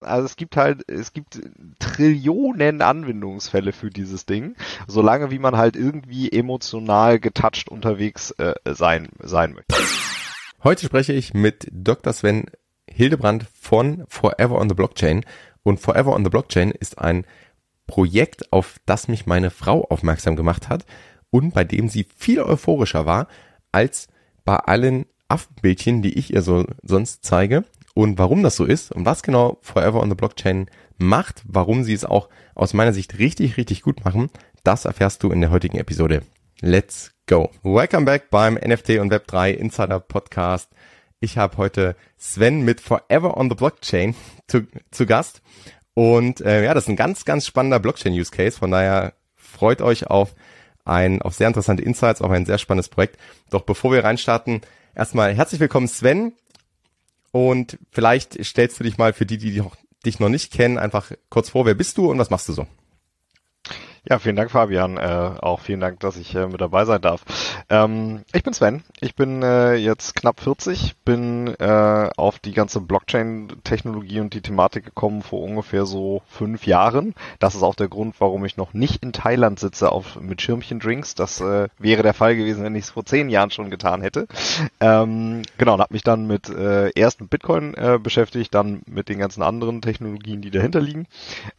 Also es gibt halt, es gibt Trillionen Anwendungsfälle für dieses Ding, solange wie man halt irgendwie emotional getouched unterwegs äh, sein, sein möchte. Heute spreche ich mit Dr. Sven Hildebrand von Forever on the Blockchain. Und Forever on the Blockchain ist ein Projekt, auf das mich meine Frau aufmerksam gemacht hat und bei dem sie viel euphorischer war als bei allen Affenbildchen, die ich ihr so sonst zeige und warum das so ist und was genau Forever on the Blockchain macht, warum sie es auch aus meiner Sicht richtig, richtig gut machen, das erfährst du in der heutigen Episode. Let's go. Welcome back beim NFT und Web3 Insider Podcast. Ich habe heute Sven mit Forever on the Blockchain zu, zu Gast. Und äh, ja, das ist ein ganz, ganz spannender Blockchain-Use Case. Von daher freut euch auf ein, auf sehr interessante Insights, auf ein sehr spannendes Projekt. Doch bevor wir reinstarten, erstmal herzlich willkommen Sven. Und vielleicht stellst du dich mal für die, die dich noch nicht kennen, einfach kurz vor, wer bist du und was machst du so? Ja, vielen Dank, Fabian. Äh, auch vielen Dank, dass ich äh, mit dabei sein darf. Ähm, ich bin Sven. Ich bin äh, jetzt knapp 40, bin äh, auf die ganze Blockchain-Technologie und die Thematik gekommen vor ungefähr so fünf Jahren. Das ist auch der Grund, warum ich noch nicht in Thailand sitze auf, mit Schirmchen-Drinks. Das äh, wäre der Fall gewesen, wenn ich es vor zehn Jahren schon getan hätte. Ähm, genau, und habe mich dann mit äh, erst mit Bitcoin äh, beschäftigt, dann mit den ganzen anderen Technologien, die dahinter liegen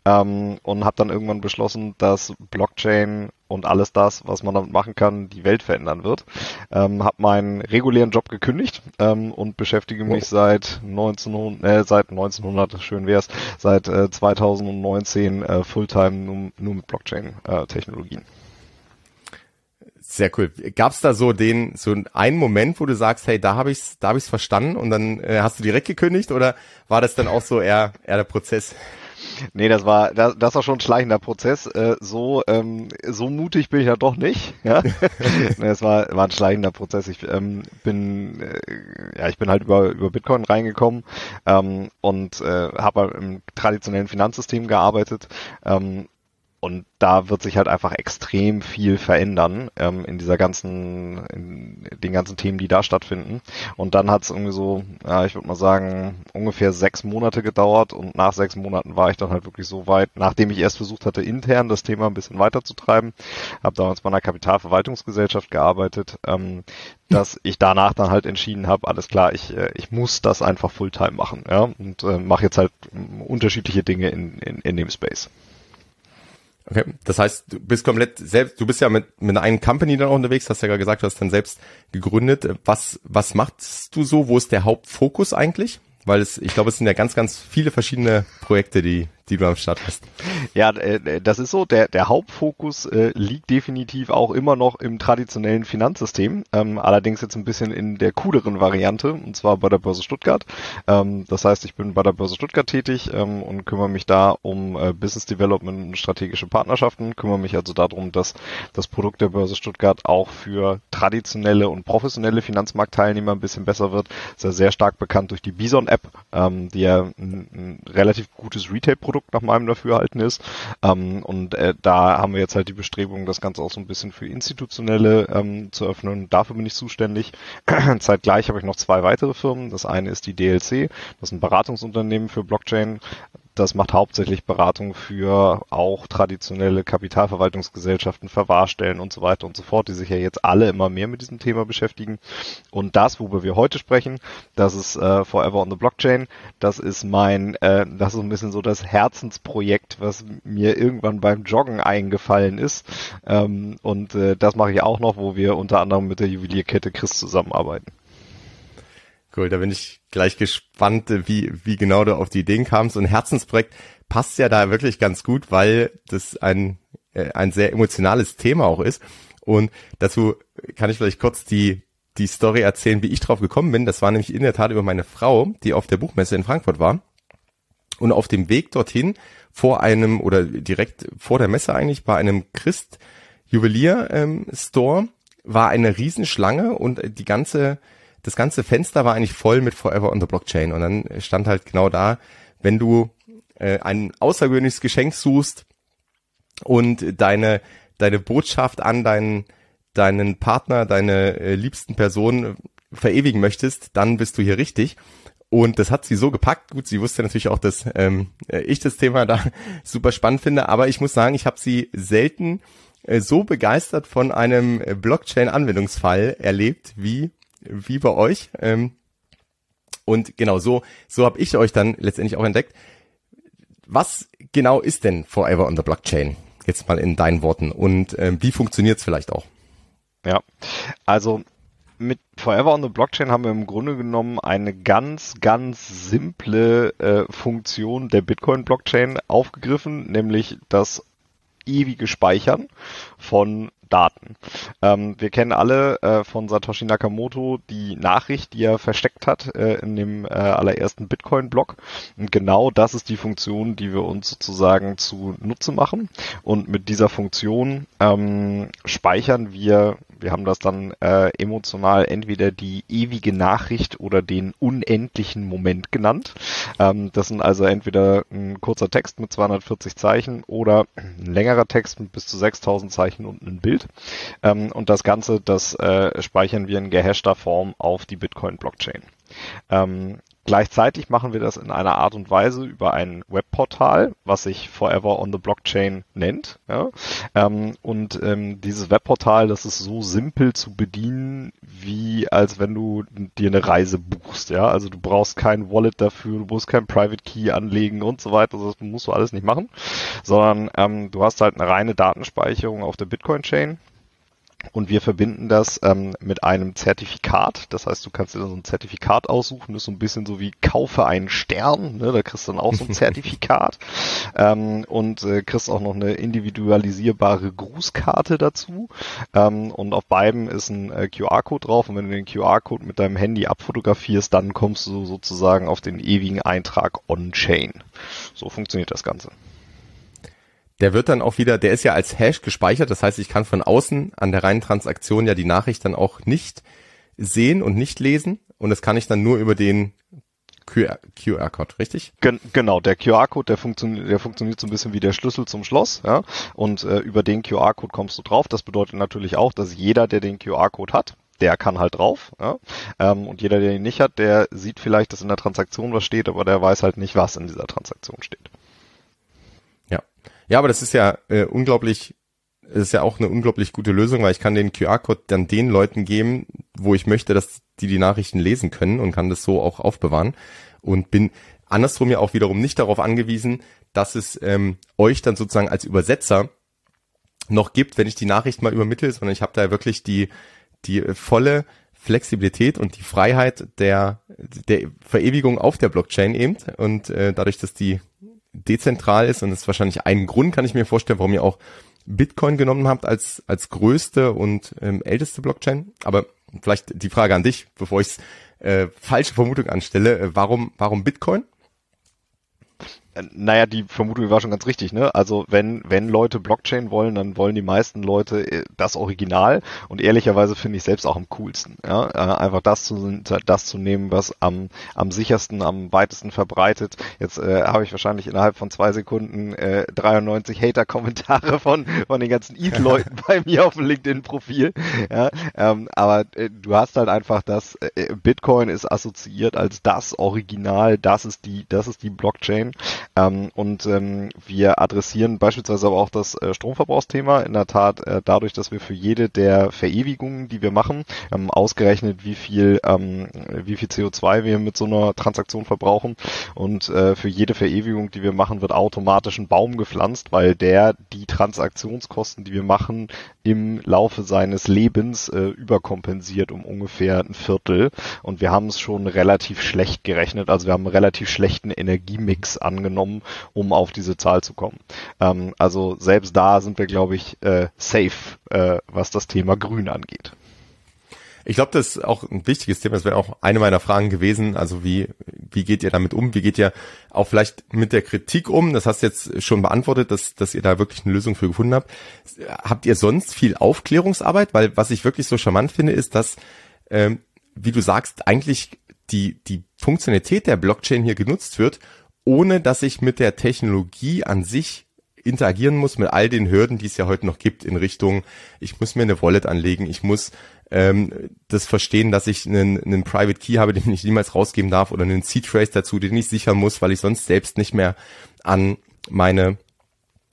ähm, und habe dann irgendwann beschlossen, dass Blockchain und alles das, was man damit machen kann, die Welt verändern wird. Ähm, habe meinen regulären Job gekündigt ähm, und beschäftige mich seit 1900, äh, seit 1900, schön wär's, seit äh, 2019 äh, Fulltime nur, nur mit Blockchain-Technologien. Äh, Sehr cool. Gab's da so den so einen Moment, wo du sagst, hey, da habe ich's, da habe ich's verstanden und dann äh, hast du direkt gekündigt oder war das dann auch so eher eher der Prozess? Nee, das war das, das war schon ein schleichender Prozess. Äh, so ähm, so mutig bin ich ja doch nicht. Ja, nee, es war war ein schleichender Prozess. Ich ähm, bin äh, ja ich bin halt über über Bitcoin reingekommen ähm, und äh, habe halt im traditionellen Finanzsystem gearbeitet ähm, und da wird sich halt einfach extrem viel verändern ähm, in dieser ganzen, in den ganzen Themen, die da stattfinden. Und dann hat es irgendwie so, ja, ich würde mal sagen, ungefähr sechs Monate gedauert und nach sechs Monaten war ich dann halt wirklich so weit, nachdem ich erst versucht hatte, intern das Thema ein bisschen weiterzutreiben, habe damals bei einer Kapitalverwaltungsgesellschaft gearbeitet, ähm, dass ich danach dann halt entschieden habe, alles klar, ich, äh, ich muss das einfach Fulltime machen, ja, und äh, mache jetzt halt unterschiedliche Dinge in, in, in dem Space. Okay, das heißt, du bist komplett selbst, du bist ja mit, mit einer Company dann auch unterwegs, hast ja gerade gesagt, du hast dann selbst gegründet. Was, was machst du so? Wo ist der Hauptfokus eigentlich? Weil es, ich glaube, es sind ja ganz, ganz viele verschiedene Projekte, die, die du am Start hast. Ja, äh, das ist so. Der, der Hauptfokus äh, liegt definitiv auch immer noch im traditionellen Finanzsystem. Ähm, allerdings jetzt ein bisschen in der cooleren Variante, und zwar bei der Börse Stuttgart. Ähm, das heißt, ich bin bei der Börse Stuttgart tätig ähm, und kümmere mich da um äh, Business Development und strategische Partnerschaften. Kümmere mich also darum, dass das Produkt der Börse Stuttgart auch für traditionelle und professionelle Finanzmarktteilnehmer ein bisschen besser wird. Ist ja sehr stark bekannt durch die Bison-App, ähm, die ja ein, ein relativ gutes Retail-Produkt Produkt nach meinem Dafürhalten ist. Ähm, und äh, da haben wir jetzt halt die Bestrebung, das Ganze auch so ein bisschen für institutionelle ähm, zu öffnen. Dafür bin ich zuständig. Zeitgleich habe ich noch zwei weitere Firmen. Das eine ist die DLC, das ist ein Beratungsunternehmen für Blockchain das macht hauptsächlich Beratung für auch traditionelle Kapitalverwaltungsgesellschaften, Verwahrstellen und so weiter und so fort, die sich ja jetzt alle immer mehr mit diesem Thema beschäftigen. Und das, worüber wir heute sprechen, das ist äh, Forever on the Blockchain. Das ist mein, äh, das ist ein bisschen so das Herzensprojekt, was mir irgendwann beim Joggen eingefallen ist. Ähm, und äh, das mache ich auch noch, wo wir unter anderem mit der Juwelierkette Chris zusammenarbeiten. Cool, da bin ich gleich gespannt, wie, wie genau du auf die Ideen kamst. Und Herzensprojekt passt ja da wirklich ganz gut, weil das ein, äh, ein sehr emotionales Thema auch ist. Und dazu kann ich vielleicht kurz die, die Story erzählen, wie ich drauf gekommen bin. Das war nämlich in der Tat über meine Frau, die auf der Buchmesse in Frankfurt war. Und auf dem Weg dorthin vor einem oder direkt vor der Messe eigentlich bei einem Christ Juwelier ähm, Store war eine Riesenschlange und die ganze das ganze Fenster war eigentlich voll mit Forever on the Blockchain. Und dann stand halt genau da, wenn du äh, ein außergewöhnliches Geschenk suchst und deine, deine Botschaft an deinen, deinen Partner, deine äh, liebsten Person verewigen möchtest, dann bist du hier richtig. Und das hat sie so gepackt. Gut, sie wusste natürlich auch, dass ähm, ich das Thema da super spannend finde, aber ich muss sagen, ich habe sie selten äh, so begeistert von einem Blockchain-Anwendungsfall erlebt wie wie bei euch. Ähm, und genau so so habe ich euch dann letztendlich auch entdeckt. Was genau ist denn Forever on the Blockchain? Jetzt mal in deinen Worten. Und ähm, wie funktioniert es vielleicht auch? Ja, also mit Forever on the Blockchain haben wir im Grunde genommen eine ganz, ganz simple äh, Funktion der Bitcoin-Blockchain aufgegriffen, nämlich das ewige Speichern von Daten. Ähm, wir kennen alle äh, von Satoshi Nakamoto die Nachricht, die er versteckt hat äh, in dem äh, allerersten Bitcoin-Block. Und genau das ist die Funktion, die wir uns sozusagen zu Nutze machen. Und mit dieser Funktion ähm, speichern wir wir haben das dann äh, emotional entweder die ewige Nachricht oder den unendlichen Moment genannt. Ähm, das sind also entweder ein kurzer Text mit 240 Zeichen oder ein längerer Text mit bis zu 6000 Zeichen und ein Bild. Ähm, und das Ganze, das äh, speichern wir in gehashter Form auf die Bitcoin-Blockchain. Ähm, Gleichzeitig machen wir das in einer Art und Weise über ein Webportal, was sich Forever on the Blockchain nennt. Ja? Ähm, und ähm, dieses Webportal, das ist so simpel zu bedienen, wie als wenn du dir eine Reise buchst. Ja, also du brauchst kein Wallet dafür, du musst kein Private Key anlegen und so weiter. Das musst du alles nicht machen, sondern ähm, du hast halt eine reine Datenspeicherung auf der Bitcoin Chain und wir verbinden das ähm, mit einem Zertifikat. Das heißt, du kannst dir so ein Zertifikat aussuchen. Das ist so ein bisschen so wie kaufe einen Stern. Ne? Da kriegst du dann auch so ein Zertifikat. ähm, und äh, kriegst auch noch eine individualisierbare Grußkarte dazu. Ähm, und auf beiden ist ein äh, QR-Code drauf. Und wenn du den QR-Code mit deinem Handy abfotografierst, dann kommst du sozusagen auf den ewigen Eintrag on-chain. So funktioniert das Ganze der wird dann auch wieder, der ist ja als Hash gespeichert, das heißt, ich kann von außen an der reinen Transaktion ja die Nachricht dann auch nicht sehen und nicht lesen und das kann ich dann nur über den QR-Code, richtig? Gen genau, der QR-Code, der funktioniert, der funktioniert so ein bisschen wie der Schlüssel zum Schloss, ja. Und äh, über den QR-Code kommst du drauf. Das bedeutet natürlich auch, dass jeder, der den QR-Code hat, der kann halt drauf. Ja? Ähm, und jeder, der ihn nicht hat, der sieht vielleicht, dass in der Transaktion was steht, aber der weiß halt nicht, was in dieser Transaktion steht. Ja, aber das ist ja äh, unglaublich, ist ja auch eine unglaublich gute Lösung, weil ich kann den QR-Code dann den Leuten geben, wo ich möchte, dass die die Nachrichten lesen können und kann das so auch aufbewahren und bin andersrum ja auch wiederum nicht darauf angewiesen, dass es ähm, euch dann sozusagen als Übersetzer noch gibt, wenn ich die Nachricht mal übermittle, sondern ich habe da wirklich die die volle Flexibilität und die Freiheit der der Verewigung auf der Blockchain eben und äh, dadurch, dass die dezentral ist und das ist wahrscheinlich ein Grund, kann ich mir vorstellen, warum ihr auch Bitcoin genommen habt als, als größte und ähm, älteste Blockchain. Aber vielleicht die Frage an dich, bevor ich äh, falsche Vermutung anstelle, äh, warum, warum Bitcoin? Naja, die Vermutung war schon ganz richtig, ne? Also wenn, wenn Leute Blockchain wollen, dann wollen die meisten Leute äh, das Original und ehrlicherweise finde ich selbst auch am coolsten. Ja? Äh, einfach das zu, das zu nehmen, was am, am sichersten, am weitesten verbreitet. Jetzt äh, habe ich wahrscheinlich innerhalb von zwei Sekunden äh, 93 Hater-Kommentare von, von den ganzen ETH-Leuten bei mir auf dem LinkedIn-Profil. Ja? Ähm, aber äh, du hast halt einfach das, äh, Bitcoin ist assoziiert als das Original, das ist die, das ist die Blockchain. Ähm, und ähm, wir adressieren beispielsweise aber auch das äh, Stromverbrauchsthema. In der Tat äh, dadurch, dass wir für jede der Verewigungen, die wir machen, ähm, ausgerechnet, wie viel, ähm, wie viel CO2 wir mit so einer Transaktion verbrauchen. Und äh, für jede Verewigung, die wir machen, wird automatisch ein Baum gepflanzt, weil der die Transaktionskosten, die wir machen, im Laufe seines Lebens äh, überkompensiert um ungefähr ein Viertel. Und wir haben es schon relativ schlecht gerechnet. Also wir haben einen relativ schlechten Energiemix angenommen genommen, um auf diese Zahl zu kommen. Ähm, also selbst da sind wir, glaube ich, äh, safe, äh, was das Thema Grün angeht. Ich glaube, das ist auch ein wichtiges Thema. Das wäre auch eine meiner Fragen gewesen. Also wie, wie geht ihr damit um? Wie geht ihr auch vielleicht mit der Kritik um? Das hast du jetzt schon beantwortet, dass, dass ihr da wirklich eine Lösung für gefunden habt. Habt ihr sonst viel Aufklärungsarbeit? Weil was ich wirklich so charmant finde, ist, dass, ähm, wie du sagst, eigentlich die, die Funktionalität der Blockchain hier genutzt wird, ohne dass ich mit der Technologie an sich interagieren muss mit all den Hürden, die es ja heute noch gibt in Richtung, ich muss mir eine Wallet anlegen, ich muss ähm, das verstehen, dass ich einen, einen Private Key habe, den ich niemals rausgeben darf oder einen Seed Trace dazu, den ich sichern muss, weil ich sonst selbst nicht mehr an meine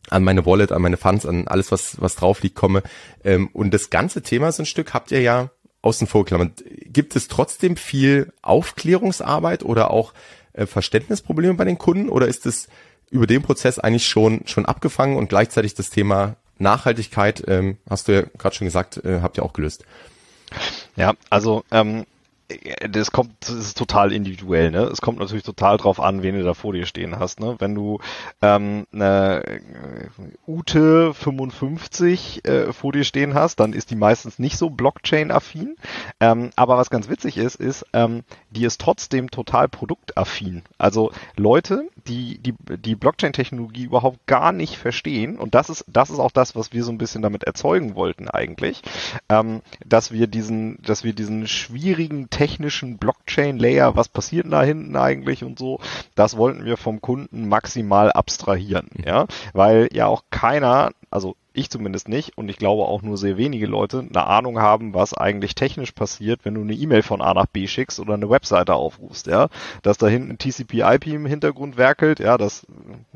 an meine Wallet, an meine Funds, an alles, was, was drauf liegt, komme. Ähm, und das ganze Thema so ein Stück habt ihr ja außen vor geklammert. Gibt es trotzdem viel Aufklärungsarbeit oder auch äh, Verständnisprobleme bei den Kunden oder ist es über den Prozess eigentlich schon, schon abgefangen und gleichzeitig das Thema Nachhaltigkeit, ähm, hast du ja gerade schon gesagt, äh, habt ihr auch gelöst? Ja, also ähm, das kommt, das ist total individuell, ne? Es kommt natürlich total drauf an, wen du da vor dir stehen hast, ne? Wenn du ähm, eine Ute 55 äh, vor dir stehen hast, dann ist die meistens nicht so Blockchain-affin. Ähm, aber was ganz witzig ist, ist, ähm, die ist trotzdem total produktaffin. Also Leute, die die, die Blockchain-Technologie überhaupt gar nicht verstehen, und das ist, das ist auch das, was wir so ein bisschen damit erzeugen wollten eigentlich, ähm, dass wir diesen, dass wir diesen schwierigen technischen Blockchain-Layer, was passiert da hinten eigentlich und so, das wollten wir vom Kunden maximal abstrahieren, ja, weil ja auch keiner, also ich zumindest nicht und ich glaube auch nur sehr wenige Leute eine Ahnung haben, was eigentlich technisch passiert, wenn du eine E-Mail von A nach B schickst oder eine Webseite aufrufst, ja, dass da hinten TCP/IP im Hintergrund werkelt, ja, das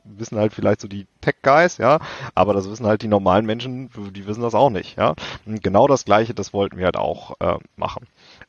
wissen halt vielleicht so die Tech-Guys, ja, aber das wissen halt die normalen Menschen, die wissen das auch nicht, ja. Und genau das Gleiche, das wollten wir halt auch äh, machen.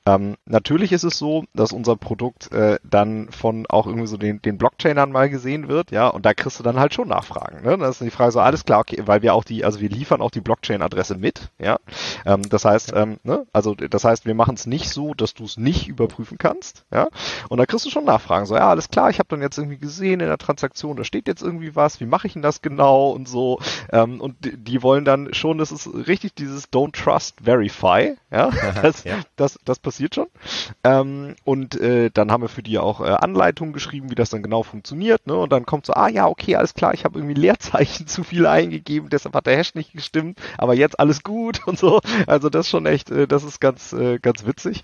Ähm, natürlich ist es so, dass unser Produkt äh, dann von auch irgendwie so den, den Blockchainern mal gesehen wird, ja, und da kriegst du dann halt schon Nachfragen. Ne? Das ist die Frage so, alles klar, okay, weil wir auch die, also wir liefern auch die Blockchain-Adresse mit, ja. Ähm, das heißt, ähm, ne, also das heißt, wir machen es nicht so, dass du es nicht überprüfen kannst, ja. Und da kriegst du schon Nachfragen, so, ja, alles klar, ich habe dann jetzt irgendwie gesehen in der Transaktion, da steht jetzt irgendwie was, wie mache ich denn das genau und so. Ähm, und die, die wollen dann schon, das ist richtig dieses Don't Trust Verify, ja. Das, ja. das, das passiert schon. Ähm, und äh, dann haben wir für die auch äh, Anleitungen geschrieben, wie das dann genau funktioniert. Ne? Und dann kommt so, ah ja, okay, alles klar, ich habe irgendwie Leerzeichen zu viel eingegeben, deshalb hat der Hash nicht gestimmt, aber jetzt alles gut und so. Also das schon echt, äh, das ist ganz, äh, ganz witzig.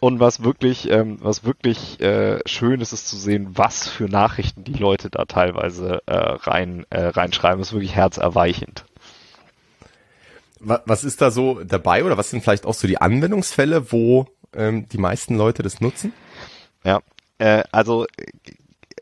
Und was wirklich, ähm, was wirklich äh, schön ist, ist zu sehen, was für Nachrichten die Leute da teilweise äh, rein äh, reinschreiben. Das ist wirklich herzerweichend. Was ist da so dabei oder was sind vielleicht auch so die Anwendungsfälle, wo ähm, die meisten Leute das nutzen? Ja, äh, also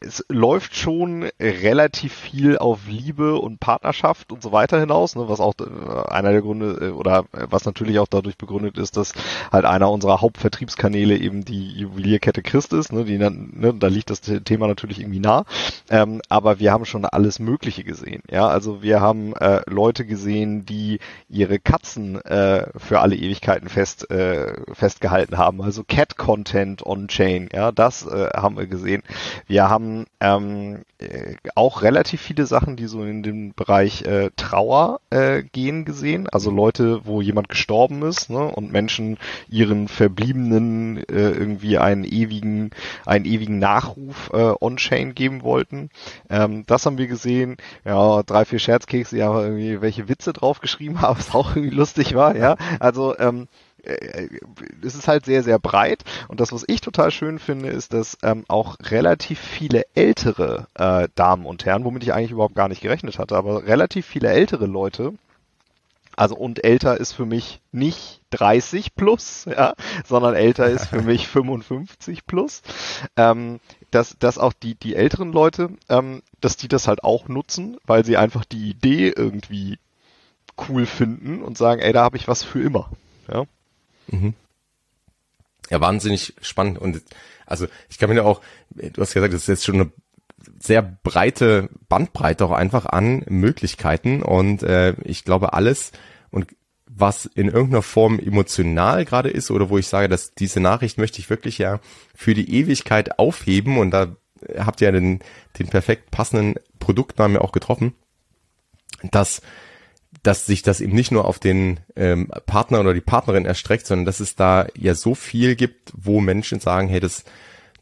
es läuft schon relativ viel auf Liebe und Partnerschaft und so weiter hinaus, ne, was auch äh, einer der Gründe äh, oder äh, was natürlich auch dadurch begründet ist, dass halt einer unserer Hauptvertriebskanäle eben die Juwelierkette Christ ist, ne, die ne, da liegt das Thema natürlich irgendwie nah, ähm, aber wir haben schon alles Mögliche gesehen, ja, also wir haben äh, Leute gesehen, die ihre Katzen äh, für alle Ewigkeiten fest äh, festgehalten haben, also Cat Content on Chain, ja, das äh, haben wir gesehen. Wir haben ähm, äh, auch relativ viele Sachen, die so in den Bereich äh, Trauer äh, gehen gesehen. Also Leute, wo jemand gestorben ist ne, und Menschen ihren Verbliebenen äh, irgendwie einen ewigen, einen ewigen Nachruf äh, on-chain geben wollten. Ähm, das haben wir gesehen. Ja, drei, vier Scherzkekse, die haben irgendwie welche Witze draufgeschrieben haben, was auch irgendwie lustig war. Ja, also ähm, äh, es ist halt sehr, sehr breit. Und das, was ich total schön finde, ist, dass ähm, auch relativ viele ältere äh, Damen und Herren, womit ich eigentlich überhaupt gar nicht gerechnet hatte, aber relativ viele ältere Leute, also und älter ist für mich nicht 30 plus, ja, sondern älter ist für mich 55 plus. Ähm, dass, dass auch die, die älteren Leute, ähm, dass die das halt auch nutzen, weil sie einfach die Idee irgendwie cool finden und sagen, ey, da habe ich was für immer. Ja. Mhm. Ja, wahnsinnig spannend. Und also ich kann mir auch, du hast gesagt, das ist jetzt schon eine sehr breite Bandbreite auch einfach an Möglichkeiten. Und äh, ich glaube, alles und was in irgendeiner Form emotional gerade ist oder wo ich sage, dass diese Nachricht möchte ich wirklich ja für die Ewigkeit aufheben und da habt ihr ja den, den perfekt passenden Produktnamen auch getroffen, dass dass sich das eben nicht nur auf den ähm, Partner oder die Partnerin erstreckt, sondern dass es da ja so viel gibt, wo Menschen sagen, hey, das,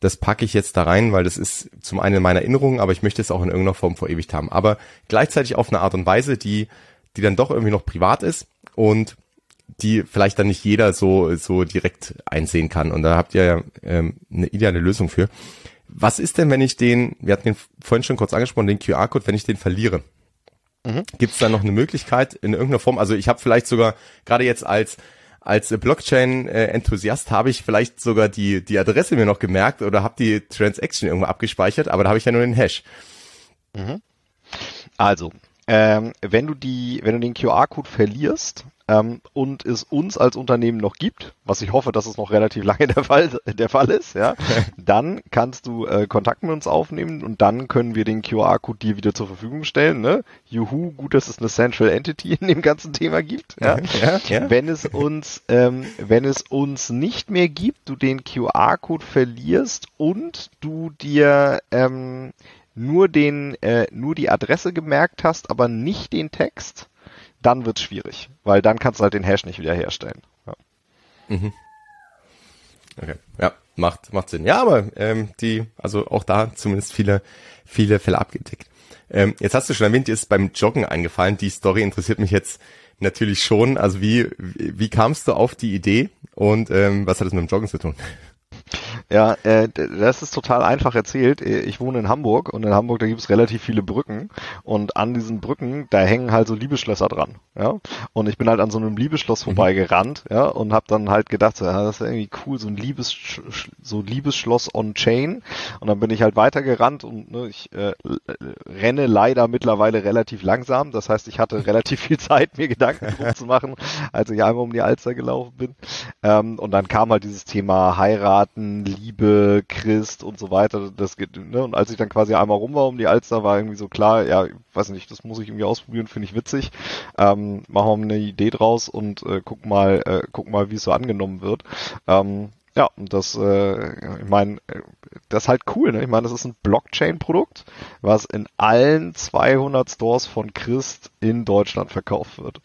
das packe ich jetzt da rein, weil das ist zum einen in meiner Erinnerung, aber ich möchte es auch in irgendeiner Form verewigt haben. Aber gleichzeitig auf eine Art und Weise, die, die dann doch irgendwie noch privat ist und die vielleicht dann nicht jeder so, so direkt einsehen kann. Und da habt ihr ja ähm, eine ideale Lösung für. Was ist denn, wenn ich den, wir hatten den vorhin schon kurz angesprochen, den QR-Code, wenn ich den verliere? Mhm. Gibt es da noch eine Möglichkeit in irgendeiner Form? Also ich habe vielleicht sogar gerade jetzt als als Blockchain-Enthusiast habe ich vielleicht sogar die, die Adresse mir noch gemerkt oder habe die Transaction irgendwo abgespeichert, aber da habe ich ja nur den Hash. Mhm. Also, ähm, wenn du die, wenn du den QR-Code verlierst ähm, und es uns als Unternehmen noch gibt, was ich hoffe, dass es noch relativ lange der Fall, der Fall ist, ja, dann kannst du äh, Kontakt mit uns aufnehmen und dann können wir den QR-Code dir wieder zur Verfügung stellen. Ne? Juhu, gut, dass es eine Central Entity in dem ganzen Thema gibt. Ja? ja, ja. Wenn es uns, ähm, wenn es uns nicht mehr gibt, du den QR-Code verlierst und du dir ähm, nur den, äh, nur die Adresse gemerkt hast, aber nicht den Text, dann wird's schwierig, weil dann kannst du halt den Hash nicht wiederherstellen. Ja. Mhm. Okay, ja, macht macht Sinn. Ja, aber ähm, die, also auch da zumindest viele viele Fälle abgedeckt. Ähm, jetzt hast du schon erwähnt, dir ist beim Joggen eingefallen. Die Story interessiert mich jetzt natürlich schon. Also wie wie, kamst du auf die Idee und ähm, was hat es mit dem Joggen zu tun? Ja, äh, das ist total einfach erzählt. Ich wohne in Hamburg und in Hamburg, da gibt es relativ viele Brücken und an diesen Brücken, da hängen halt so Liebesschlösser dran. Ja, und ich bin halt an so einem Liebesschloss mhm. vorbeigerannt, ja, und habe dann halt gedacht, so, ja, das ist irgendwie cool, so ein Liebes so Liebesschloss on Chain. Und dann bin ich halt weitergerannt und ne, ich äh, renne leider mittlerweile relativ langsam. Das heißt, ich hatte relativ viel Zeit, mir Gedanken zu machen, als ich einmal um die Alster gelaufen bin. Ähm, und dann kam halt dieses Thema heiraten, Liebe, Christ und so weiter. Das geht, ne? Und als ich dann quasi einmal rum war um die Alster, war irgendwie so klar, ja, weiß nicht, das muss ich irgendwie ausprobieren, finde ich witzig. Ähm, machen wir eine Idee draus und äh, guck mal, äh, guck mal, wie es so angenommen wird. Ähm, ja, und das, äh, ich meine, das ist halt cool. Ne? Ich meine, das ist ein Blockchain-Produkt, was in allen 200 Stores von Christ in Deutschland verkauft wird.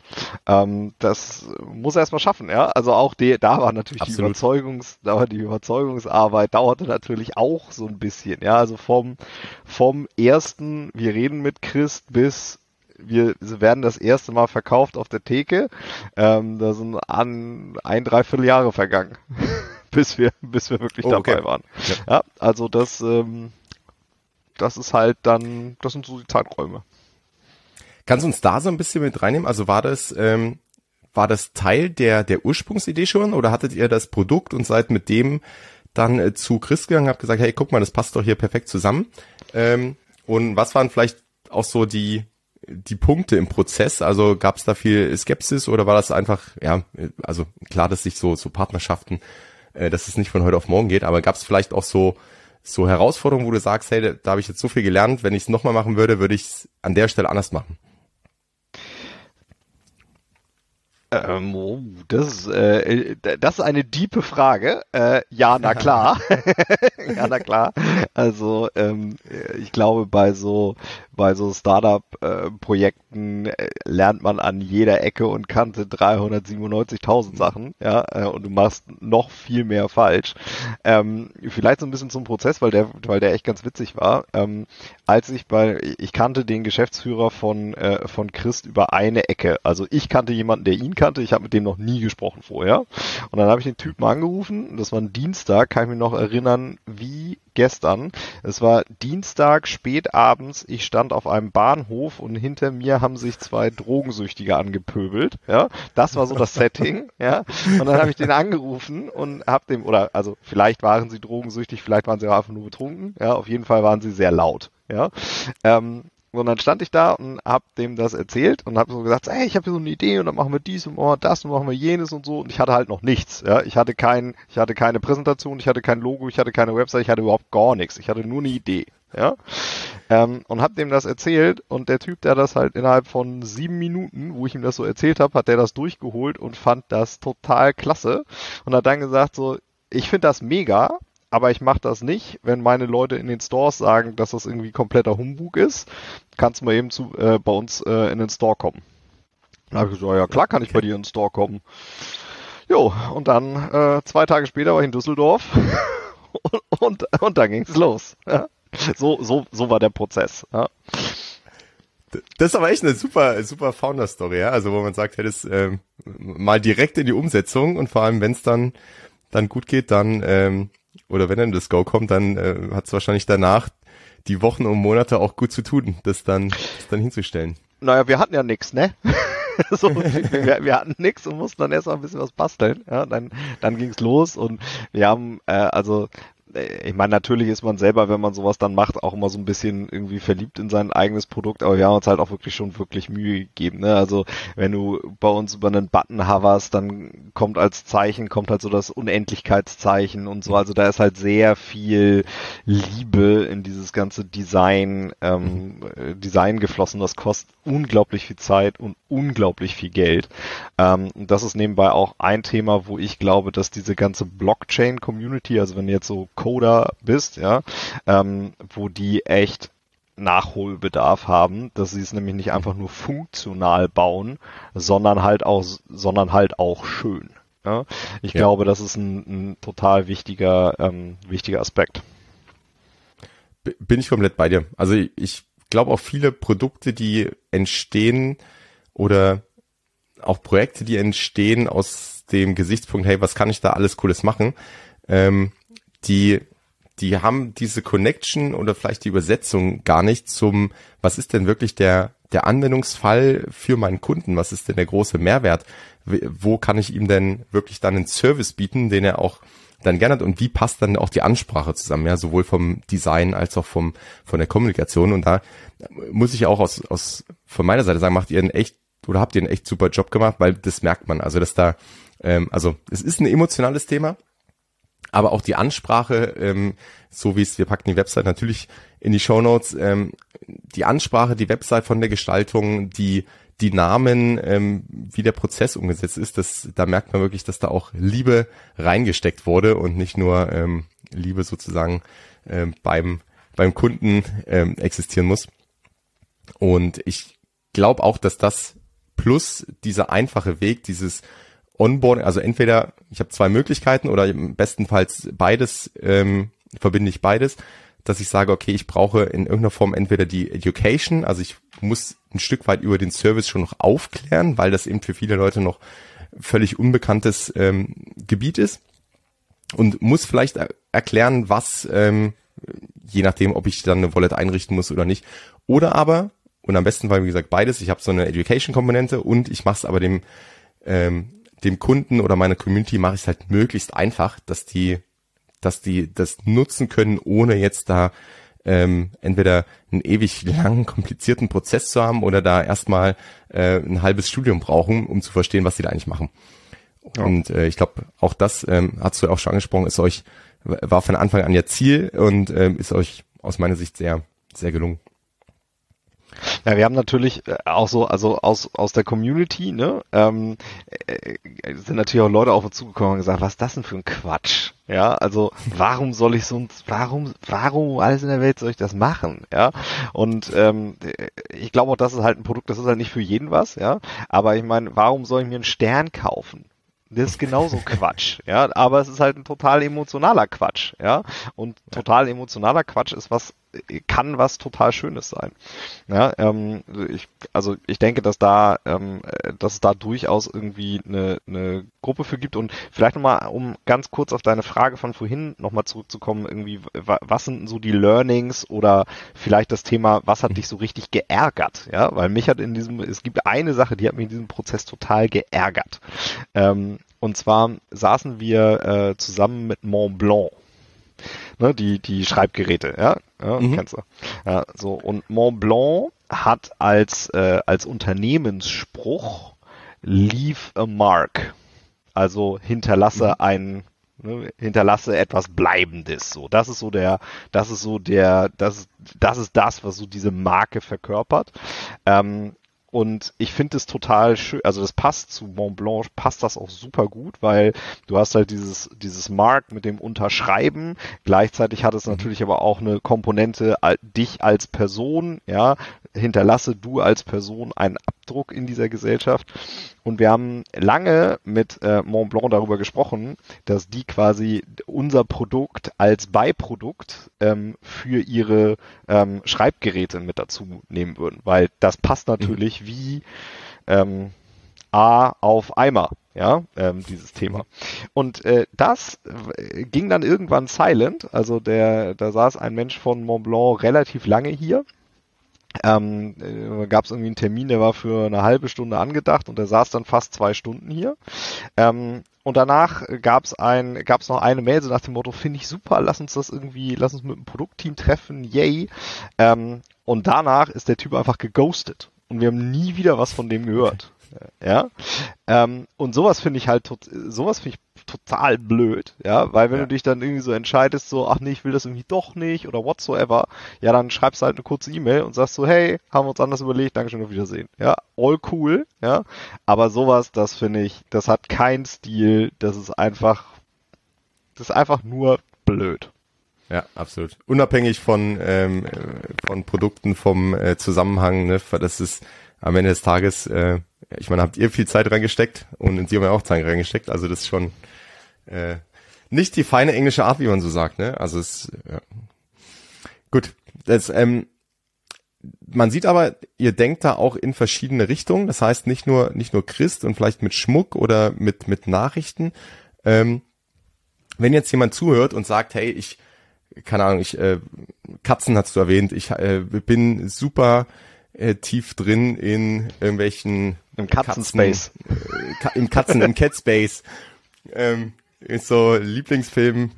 Ähm, das muss er erstmal schaffen, ja. Also auch die, da war natürlich Absolut. die Überzeugungs, da war die Überzeugungsarbeit dauerte natürlich auch so ein bisschen, ja. Also vom vom ersten, wir reden mit Christ bis wir werden das erste Mal verkauft auf der Theke. Ähm, da sind an ein, dreiviertel Jahre vergangen. bis wir, bis wir wirklich oh, dabei okay. waren. Ja. ja, also das, ähm, das ist halt dann, das sind so die Zeiträume. Kannst du uns da so ein bisschen mit reinnehmen? Also war das, ähm, war das Teil der, der Ursprungsidee schon oder hattet ihr das Produkt und seid mit dem dann äh, zu Chris gegangen, habt gesagt, hey, guck mal, das passt doch hier perfekt zusammen. Ähm, und was waren vielleicht auch so die, die Punkte im Prozess? Also gab es da viel Skepsis oder war das einfach, ja, also klar, dass sich so, so Partnerschaften äh, dass es nicht von heute auf morgen geht, aber gab es vielleicht auch so so Herausforderungen, wo du sagst, hey, da, habe ich jetzt so viel gelernt, wenn ich es nochmal machen würde, würde ich es an der Stelle anders machen? Ähm, oh, das, ist, äh, das ist eine diepe Frage. Äh, ja, na klar. ja, na klar. Also ähm, ich glaube, bei so bei so Startup-Projekten äh, lernt man an jeder Ecke und Kante 397.000 Sachen, ja, äh, und du machst noch viel mehr falsch. Ähm, vielleicht so ein bisschen zum Prozess, weil der, weil der echt ganz witzig war. Ähm, als ich bei, ich kannte den Geschäftsführer von äh, von Christ über eine Ecke. Also ich kannte jemanden, der ihn kannte. Ich habe mit dem noch nie gesprochen vorher. Und dann habe ich den Typen angerufen. Das war ein Dienstag, kann ich mich noch erinnern, wie gestern. Es war Dienstag spät abends. Ich stand auf einem Bahnhof und hinter mir haben sich zwei Drogensüchtige angepöbelt. Ja, das war so das Setting. Ja, und dann habe ich den angerufen und habe dem oder also vielleicht waren sie drogensüchtig, vielleicht waren sie auch einfach nur betrunken. Ja, auf jeden Fall waren sie sehr laut. Ja, ähm, und dann stand ich da und hab dem das erzählt und hab so gesagt, hey, ich habe hier so eine Idee und dann machen wir dies und machen wir das und machen wir jenes und so. Und ich hatte halt noch nichts. Ja, ich hatte kein, ich hatte keine Präsentation, ich hatte kein Logo, ich hatte keine Website, ich hatte überhaupt gar nichts. Ich hatte nur eine Idee. Ja, ähm, und hab dem das erzählt und der Typ, der das halt innerhalb von sieben Minuten, wo ich ihm das so erzählt habe, hat der das durchgeholt und fand das total klasse und hat dann gesagt so, ich finde das mega, aber ich mache das nicht, wenn meine Leute in den Stores sagen, dass das irgendwie kompletter Humbug ist. Kannst du mal eben zu, äh, bei uns äh, in den Store kommen. Dann habe ich gesagt, ja klar kann ich bei dir in den Store kommen. Jo, und dann äh, zwei Tage später war ich in Düsseldorf und, und, und dann ging's los. Ja. So, so, so war der Prozess. Ja. Das ist aber echt eine super, super Founder-Story, ja. Also wo man sagt, hey, das ähm, mal direkt in die Umsetzung und vor allem, wenn es dann, dann gut geht, dann ähm, oder wenn dann das Go kommt, dann äh, hat es wahrscheinlich danach die Wochen und Monate auch gut zu tun, das dann, das dann hinzustellen. Naja, wir hatten ja nichts, ne? so, wir, wir, hatten nichts und mussten dann erst mal ein bisschen was basteln. Ja, dann, dann ging's los und wir haben, äh, also ich meine, natürlich ist man selber, wenn man sowas dann macht, auch immer so ein bisschen irgendwie verliebt in sein eigenes Produkt, aber wir haben uns halt auch wirklich schon wirklich Mühe gegeben. Ne? Also wenn du bei uns über einen Button hoverst, dann kommt als Zeichen, kommt halt so das Unendlichkeitszeichen und so. Also da ist halt sehr viel Liebe in dieses ganze Design, ähm, mhm. Design geflossen. Das kostet unglaublich viel Zeit und unglaublich viel Geld. Ähm, das ist nebenbei auch ein Thema, wo ich glaube, dass diese ganze Blockchain-Community, also wenn jetzt so Coder bist, ja, ähm, wo die echt Nachholbedarf haben, dass sie es nämlich nicht einfach nur funktional bauen, sondern halt auch, sondern halt auch schön. Ja? Ich ja. glaube, das ist ein, ein total wichtiger, ähm, wichtiger Aspekt. Bin ich komplett bei dir. Also ich, ich glaube auch viele Produkte, die entstehen oder auch Projekte, die entstehen aus dem Gesichtspunkt, hey, was kann ich da alles Cooles machen? Ähm, die, die haben diese Connection oder vielleicht die Übersetzung gar nicht zum, was ist denn wirklich der, der Anwendungsfall für meinen Kunden? Was ist denn der große Mehrwert? Wo kann ich ihm denn wirklich dann einen Service bieten, den er auch dann gerne hat? Und wie passt dann auch die Ansprache zusammen, ja, sowohl vom Design als auch vom, von der Kommunikation. Und da muss ich auch aus, aus, von meiner Seite sagen, macht ihr einen echt oder habt ihr einen echt super Job gemacht, weil das merkt man, also dass da, ähm, also es ist ein emotionales Thema, aber auch die Ansprache, ähm, so wie es, wir packen die Website natürlich in die Show Notes, ähm, die Ansprache, die Website von der Gestaltung, die die Namen, ähm, wie der Prozess umgesetzt ist, das, da merkt man wirklich, dass da auch Liebe reingesteckt wurde und nicht nur ähm, Liebe sozusagen ähm, beim beim Kunden ähm, existieren muss. Und ich glaube auch, dass das plus dieser einfache Weg, dieses Onboarding, also entweder ich habe zwei Möglichkeiten oder bestenfalls beides, ähm, verbinde ich beides, dass ich sage, okay, ich brauche in irgendeiner Form entweder die Education, also ich muss ein Stück weit über den Service schon noch aufklären, weil das eben für viele Leute noch völlig unbekanntes ähm, Gebiet ist und muss vielleicht er erklären, was, ähm, je nachdem, ob ich dann eine Wallet einrichten muss oder nicht. Oder aber, und am besten Fall, wie gesagt, beides, ich habe so eine Education-Komponente und ich mache es aber dem ähm, dem Kunden oder meiner Community mache ich es halt möglichst einfach, dass die, dass die das nutzen können, ohne jetzt da ähm, entweder einen ewig langen, komplizierten Prozess zu haben oder da erstmal äh, ein halbes Studium brauchen, um zu verstehen, was sie da eigentlich machen. Ja. Und äh, ich glaube, auch das ähm, hast du ja auch schon angesprochen, ist euch, war von Anfang an ihr Ziel und ähm, ist euch aus meiner Sicht sehr, sehr gelungen. Ja, wir haben natürlich äh, auch so, also aus, aus der Community, ne, ähm, äh, sind natürlich auch Leute auf uns zugekommen und gesagt, was ist das denn für ein Quatsch? Ja, also warum soll ich so warum, warum alles in der Welt soll ich das machen? Ja, und ähm, ich glaube auch, das ist halt ein Produkt, das ist halt nicht für jeden was, ja. Aber ich meine, warum soll ich mir einen Stern kaufen? Das ist genauso Quatsch, ja, aber es ist halt ein total emotionaler Quatsch, ja. Und total emotionaler Quatsch ist was kann was total Schönes sein. Ja, ähm, ich, also ich denke, dass da, ähm, dass es da durchaus irgendwie eine, eine Gruppe für gibt und vielleicht nochmal, um ganz kurz auf deine Frage von vorhin nochmal zurückzukommen, irgendwie, was sind so die Learnings oder vielleicht das Thema, was hat dich so richtig geärgert? Ja, weil mich hat in diesem, es gibt eine Sache, die hat mich in diesem Prozess total geärgert. Ähm, und zwar saßen wir äh, zusammen mit Mont Blanc ne, die, die Schreibgeräte, ja, ja mhm. kennst du. Ja, so, und Mont Blanc hat als, äh, als Unternehmensspruch Leave a Mark. Also hinterlasse mhm. ein, ne, hinterlasse etwas Bleibendes. So, das ist so der, das ist so der, das, das ist das, was so diese Marke verkörpert. Ähm, und ich finde es total schön, also das passt zu Mont Blanc, passt das auch super gut, weil du hast halt dieses, dieses Mark mit dem Unterschreiben. Gleichzeitig hat es mhm. natürlich aber auch eine Komponente, dich als Person, ja, hinterlasse du als Person einen Abdruck in dieser Gesellschaft. Und wir haben lange mit äh, Mont Blanc darüber gesprochen, dass die quasi unser Produkt als Beiprodukt ähm, für ihre ähm, Schreibgeräte mit dazu nehmen würden, weil das passt mhm. natürlich mhm. wie ähm, A auf Eimer, ja, ähm, dieses Thema. Und äh, das äh, ging dann irgendwann silent, also der, da saß ein Mensch von Mont Blanc relativ lange hier ähm, äh, gab es irgendwie einen Termin, der war für eine halbe Stunde angedacht und der saß dann fast zwei Stunden hier. Ähm, und danach gab's ein, gab's noch eine Mail so nach dem Motto, finde ich super, lass uns das irgendwie, lass uns mit dem Produktteam treffen, yay. Ähm, und danach ist der Typ einfach geghostet und wir haben nie wieder was von dem gehört. Ja, ähm, und sowas finde ich halt, sowas finde ich total blöd, ja, weil wenn ja. du dich dann irgendwie so entscheidest, so, ach nee, ich will das irgendwie doch nicht oder whatsoever, ja, dann schreibst du halt eine kurze E-Mail und sagst so, hey, haben wir uns anders überlegt, Dankeschön, auf Wiedersehen, ja, all cool, ja, aber sowas, das finde ich, das hat keinen Stil, das ist einfach, das ist einfach nur blöd. Ja, absolut. Unabhängig von, ähm, von Produkten, vom äh, Zusammenhang, ne, das ist am Ende des Tages, äh, ich meine, habt ihr viel Zeit reingesteckt und in sie haben ja auch Zeit reingesteckt, also das ist schon äh, nicht die feine englische Art, wie man so sagt, ne? Also es ja. gut. Das, ähm, man sieht aber, ihr denkt da auch in verschiedene Richtungen. Das heißt nicht nur nicht nur Christ und vielleicht mit Schmuck oder mit mit Nachrichten. Ähm, wenn jetzt jemand zuhört und sagt, hey, ich keine Ahnung, ich äh, Katzen hast du erwähnt, ich äh, bin super äh, tief drin in irgendwelchen im Katzenspace, Katzen, äh, im Katzen im Catspace, ähm, ist so Lieblingsfilm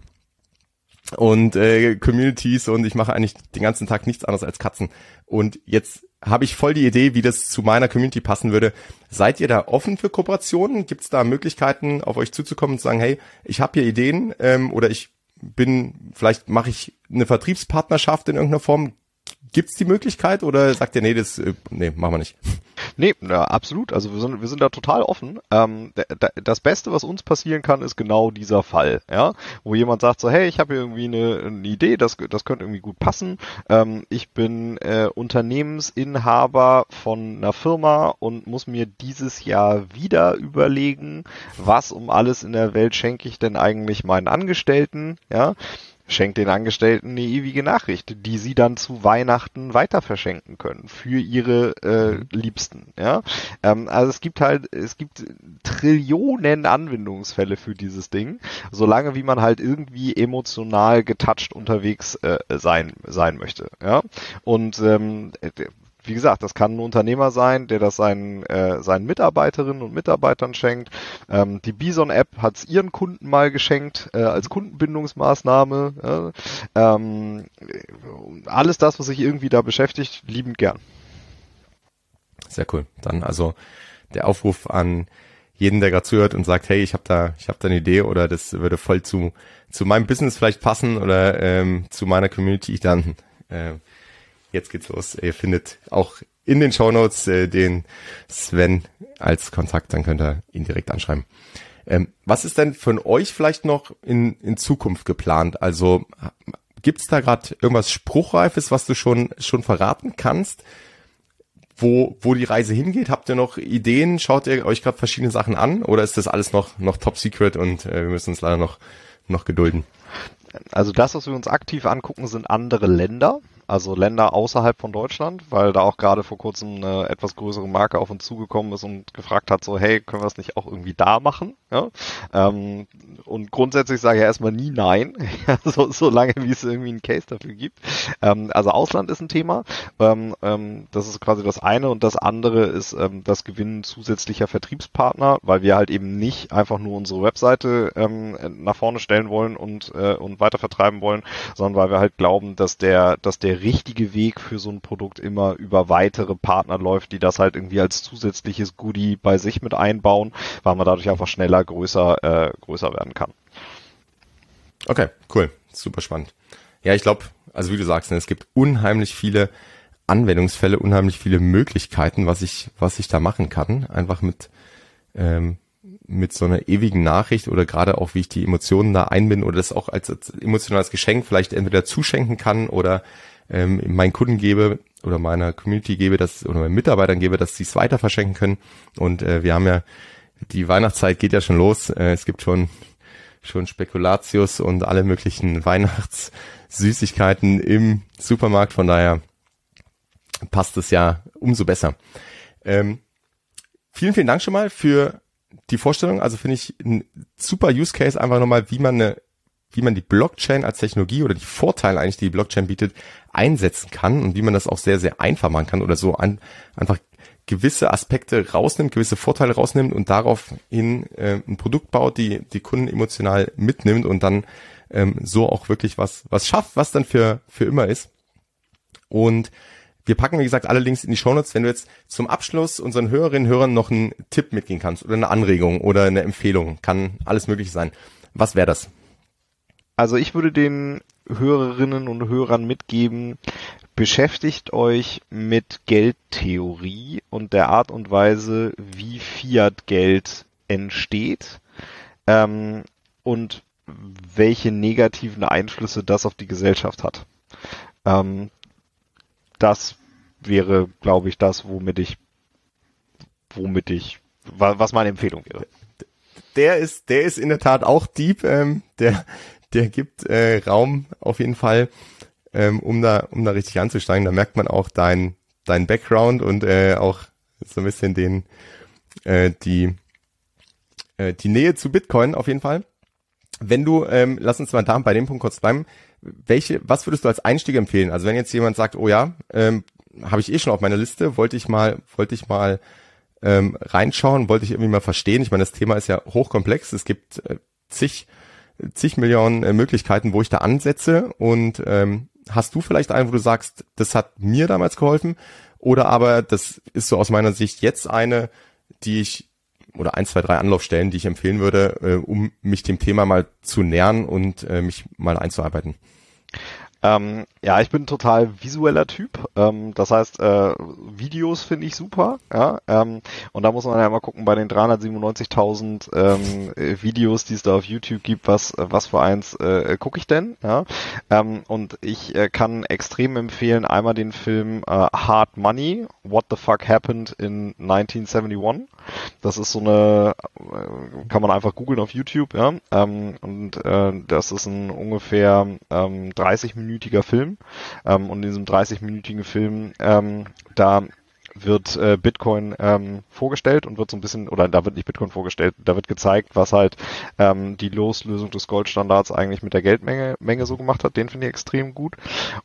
und äh, Communities und ich mache eigentlich den ganzen Tag nichts anderes als Katzen. Und jetzt habe ich voll die Idee, wie das zu meiner Community passen würde. Seid ihr da offen für Kooperationen? Gibt es da Möglichkeiten, auf euch zuzukommen und zu sagen, hey, ich habe hier Ideen ähm, oder ich bin, vielleicht mache ich eine Vertriebspartnerschaft in irgendeiner Form. Gibt's die Möglichkeit oder sagt ihr, nee, das, äh, nee, machen wir nicht? Nee, ja, absolut. Also wir sind, wir sind da total offen. Ähm, das Beste, was uns passieren kann, ist genau dieser Fall, ja, wo jemand sagt so, hey, ich habe irgendwie eine, eine, Idee, das, das könnte irgendwie gut passen. Ähm, ich bin äh, Unternehmensinhaber von einer Firma und muss mir dieses Jahr wieder überlegen, was um alles in der Welt schenke ich denn eigentlich meinen Angestellten, ja schenkt den Angestellten eine ewige Nachricht, die sie dann zu Weihnachten weiter verschenken können für ihre äh, mhm. Liebsten. Ja, ähm, also es gibt halt, es gibt Trillionen Anwendungsfälle für dieses Ding, solange wie man halt irgendwie emotional getouched unterwegs äh, sein sein möchte. Ja, und ähm, wie gesagt, das kann ein Unternehmer sein, der das seinen, äh, seinen Mitarbeiterinnen und Mitarbeitern schenkt. Ähm, die Bison-App hat es ihren Kunden mal geschenkt äh, als Kundenbindungsmaßnahme. Ja. Ähm, alles das, was sich irgendwie da beschäftigt, liebend gern. Sehr cool. Dann also der Aufruf an jeden, der gerade zuhört und sagt, hey, ich habe da, ich habe da eine Idee oder das würde voll zu zu meinem Business vielleicht passen oder ähm, zu meiner Community, dann äh, jetzt geht's los. Ihr findet auch in den Shownotes äh, den Sven als Kontakt, dann könnt ihr ihn direkt anschreiben. Ähm, was ist denn von euch vielleicht noch in, in Zukunft geplant? Also gibt's da gerade irgendwas Spruchreifes, was du schon, schon verraten kannst? Wo, wo die Reise hingeht? Habt ihr noch Ideen? Schaut ihr euch gerade verschiedene Sachen an? Oder ist das alles noch, noch top secret und äh, wir müssen uns leider noch, noch gedulden? Also das, was wir uns aktiv angucken, sind andere Länder also Länder außerhalb von Deutschland, weil da auch gerade vor kurzem eine etwas größere Marke auf uns zugekommen ist und gefragt hat, so hey, können wir es nicht auch irgendwie da machen? Ja? Ähm, und grundsätzlich sage ich erstmal nie nein, so, so lange wie es irgendwie einen Case dafür gibt. Ähm, also Ausland ist ein Thema, ähm, ähm, das ist quasi das eine und das andere ist ähm, das Gewinnen zusätzlicher Vertriebspartner, weil wir halt eben nicht einfach nur unsere Webseite ähm, nach vorne stellen wollen und, äh, und weiter vertreiben wollen, sondern weil wir halt glauben, dass der, dass der der richtige Weg für so ein Produkt immer über weitere Partner läuft, die das halt irgendwie als zusätzliches Goodie bei sich mit einbauen, weil man dadurch einfach schneller größer, äh, größer werden kann. Okay, cool. Super spannend. Ja, ich glaube, also wie du sagst, ne, es gibt unheimlich viele Anwendungsfälle, unheimlich viele Möglichkeiten, was ich, was ich da machen kann. Einfach mit, ähm, mit so einer ewigen Nachricht oder gerade auch, wie ich die Emotionen da einbinde oder das auch als, als emotionales Geschenk vielleicht entweder zuschenken kann oder ähm, meinen Kunden gebe oder meiner Community gebe, dass oder meinen Mitarbeitern gebe, dass sie es weiter verschenken können. Und äh, wir haben ja die Weihnachtszeit geht ja schon los. Äh, es gibt schon schon Spekulatius und alle möglichen Weihnachtssüßigkeiten im Supermarkt. Von daher passt es ja umso besser. Ähm, vielen, vielen Dank schon mal für die Vorstellung. Also finde ich ein super Use Case einfach nochmal, wie man eine wie man die Blockchain als Technologie oder die Vorteile eigentlich, die die Blockchain bietet, einsetzen kann und wie man das auch sehr, sehr einfach machen kann oder so an, einfach gewisse Aspekte rausnimmt, gewisse Vorteile rausnimmt und daraufhin äh, ein Produkt baut, die die Kunden emotional mitnimmt und dann ähm, so auch wirklich was was schafft, was dann für für immer ist. Und wir packen, wie gesagt, alle Links in die Shownotes. Wenn du jetzt zum Abschluss unseren Hörerinnen und Hörern noch einen Tipp mitgehen kannst oder eine Anregung oder eine Empfehlung, kann alles möglich sein. Was wäre das? Also ich würde den Hörerinnen und Hörern mitgeben, beschäftigt euch mit Geldtheorie und der Art und Weise, wie Fiat-Geld entsteht ähm, und welche negativen Einflüsse das auf die Gesellschaft hat. Ähm, das wäre, glaube ich, das, womit ich, womit ich, was meine Empfehlung wäre. Der ist, der ist in der Tat auch deep. Ähm, der, der gibt äh, Raum auf jeden Fall, ähm, um da, um da richtig anzusteigen. Da merkt man auch dein, dein Background und äh, auch so ein bisschen den, äh, die, äh, die Nähe zu Bitcoin auf jeden Fall. Wenn du, ähm, lass uns mal da bei dem Punkt kurz bleiben. Welche, was würdest du als Einstieg empfehlen? Also wenn jetzt jemand sagt, oh ja, ähm, habe ich eh schon auf meiner Liste, wollte ich mal, wollte ich mal ähm, reinschauen, wollte ich irgendwie mal verstehen. Ich meine, das Thema ist ja hochkomplex. Es gibt äh, zig zig Millionen äh, Möglichkeiten, wo ich da ansetze und ähm, hast du vielleicht einen, wo du sagst, das hat mir damals geholfen oder aber das ist so aus meiner Sicht jetzt eine, die ich oder ein, zwei, drei Anlaufstellen, die ich empfehlen würde, äh, um mich dem Thema mal zu nähern und äh, mich mal einzuarbeiten. Ähm, ja, ich bin total visueller Typ. Ähm, das heißt, äh, Videos finde ich super. Ja, ähm, und da muss man ja mal gucken bei den 397.000 ähm, Videos, die es da auf YouTube gibt, was was für eins äh, gucke ich denn? Ja, ähm, und ich äh, kann extrem empfehlen einmal den Film äh, Hard Money, What the Fuck Happened in 1971. Das ist so eine, äh, kann man einfach googeln auf YouTube. Ja, ähm, und äh, das ist ein ungefähr ähm, 30 Minuten minütiger Film. Ähm, und in diesem 30-minütigen Film, ähm, da wird äh, Bitcoin ähm, vorgestellt und wird so ein bisschen, oder da wird nicht Bitcoin vorgestellt, da wird gezeigt, was halt ähm, die Loslösung des Goldstandards eigentlich mit der Geldmenge Menge so gemacht hat. Den finde ich extrem gut.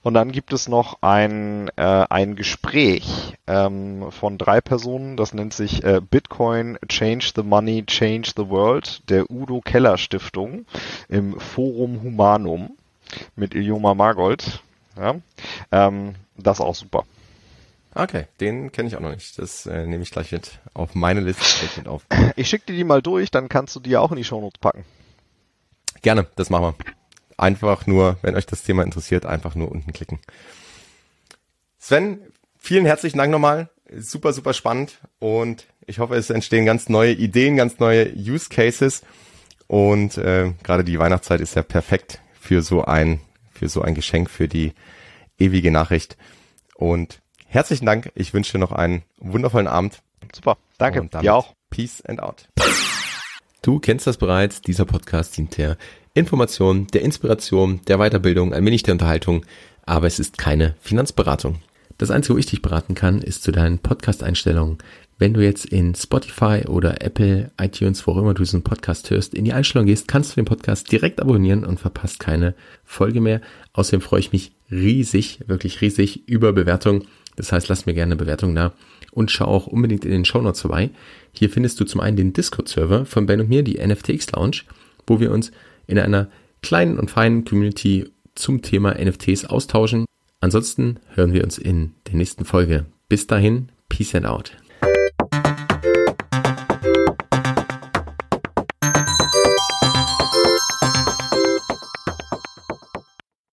Und dann gibt es noch ein, äh, ein Gespräch ähm, von drei Personen, das nennt sich äh, Bitcoin Change the Money, Change the World, der Udo Keller Stiftung im Forum Humanum mit Ilyoma Margold. Ja, ähm, das auch super. Okay, den kenne ich auch noch nicht. Das äh, nehme ich gleich mit auf meine Liste mit auf. Ich schicke dir die mal durch, dann kannst du die auch in die Shownotes packen. Gerne, das machen wir. Einfach nur, wenn euch das Thema interessiert, einfach nur unten klicken. Sven, vielen herzlichen Dank nochmal. Super, super spannend und ich hoffe, es entstehen ganz neue Ideen, ganz neue Use Cases und äh, gerade die Weihnachtszeit ist ja perfekt für so ein, für so ein Geschenk, für die ewige Nachricht. Und herzlichen Dank. Ich wünsche dir noch einen wundervollen Abend. Super. Danke. Und dir auch. Peace and out. Du kennst das bereits. Dieser Podcast dient der Information, der Inspiration, der Weiterbildung, ein wenig der Unterhaltung. Aber es ist keine Finanzberatung. Das Einzige, wo ich dich beraten kann, ist zu deinen Podcast-Einstellungen. Wenn du jetzt in Spotify oder Apple, iTunes, wo auch immer du diesen Podcast hörst, in die Einstellung gehst, kannst du den Podcast direkt abonnieren und verpasst keine Folge mehr. Außerdem freue ich mich riesig, wirklich riesig über Bewertung. Das heißt, lass mir gerne eine Bewertung da und schau auch unbedingt in den Show Notes vorbei. Hier findest du zum einen den Discord-Server von Ben und mir, die NFTX Lounge, wo wir uns in einer kleinen und feinen Community zum Thema NFTs austauschen. Ansonsten hören wir uns in der nächsten Folge. Bis dahin, Peace and out.